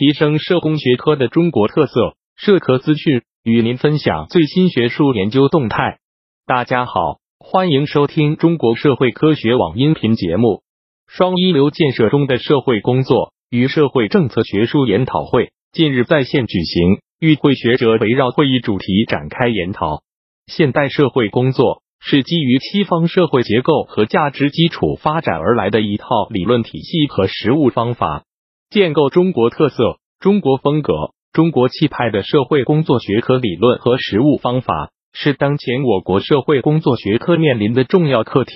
提升社工学科的中国特色，社科资讯与您分享最新学术研究动态。大家好，欢迎收听中国社会科学网音频节目。双一流建设中的社会工作与社会政策学术研讨会近日在线举行，与会学者围绕会议主题展开研讨。现代社会工作是基于西方社会结构和价值基础发展而来的一套理论体系和实务方法。建构中国特色、中国风格、中国气派的社会工作学科理论和实务方法，是当前我国社会工作学科面临的重要课题。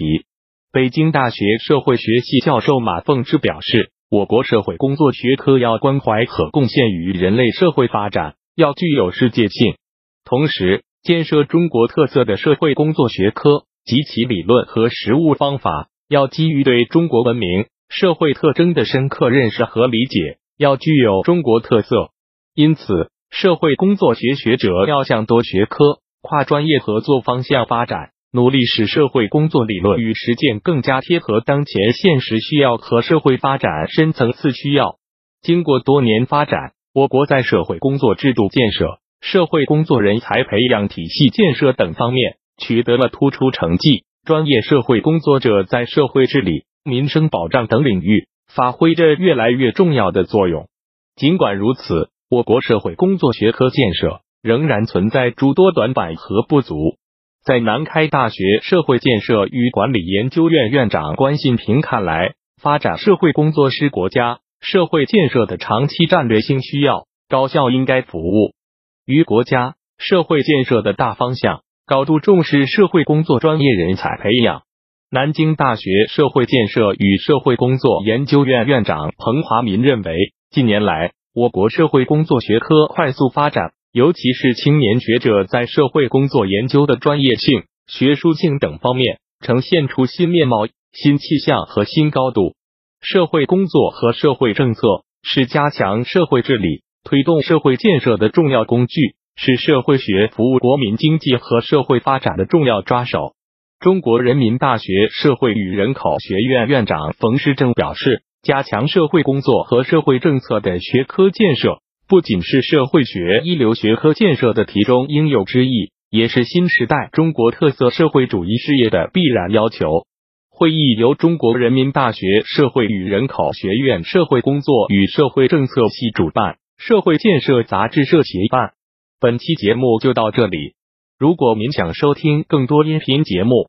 北京大学社会学系教授马凤芝表示，我国社会工作学科要关怀和贡献于人类社会发展，要具有世界性。同时，建设中国特色的社会工作学科及其理论和实务方法，要基于对中国文明。社会特征的深刻认识和理解要具有中国特色，因此社会工作学学者要向多学科、跨专业合作方向发展，努力使社会工作理论与实践更加贴合当前现实需要和社会发展深层次需要。经过多年发展，我国在社会工作制度建设、社会工作人才培养体系建设等方面取得了突出成绩，专业社会工作者在社会治理。民生保障等领域发挥着越来越重要的作用。尽管如此，我国社会工作学科建设仍然存在诸多短板和不足。在南开大学社会建设与管理研究院院长关信平看来，发展社会工作是国家社会建设的长期战略性需要，高校应该服务于国家社会建设的大方向，高度重视社会工作专业人才培养。南京大学社会建设与社会工作研究院院长彭华民认为，近年来我国社会工作学科快速发展，尤其是青年学者在社会工作研究的专业性、学术性等方面呈现出新面貌、新气象和新高度。社会工作和社会政策是加强社会治理、推动社会建设的重要工具，是社会学服务国民经济和社会发展的重要抓手。中国人民大学社会与人口学院院长冯师正表示，加强社会工作和社会政策的学科建设，不仅是社会学一流学科建设的题中应有之义，也是新时代中国特色社会主义事业的必然要求。会议由中国人民大学社会与人口学院社会工作与社会政策系主办，社会建设杂志社协办。本期节目就到这里。如果您想收听更多音频节目，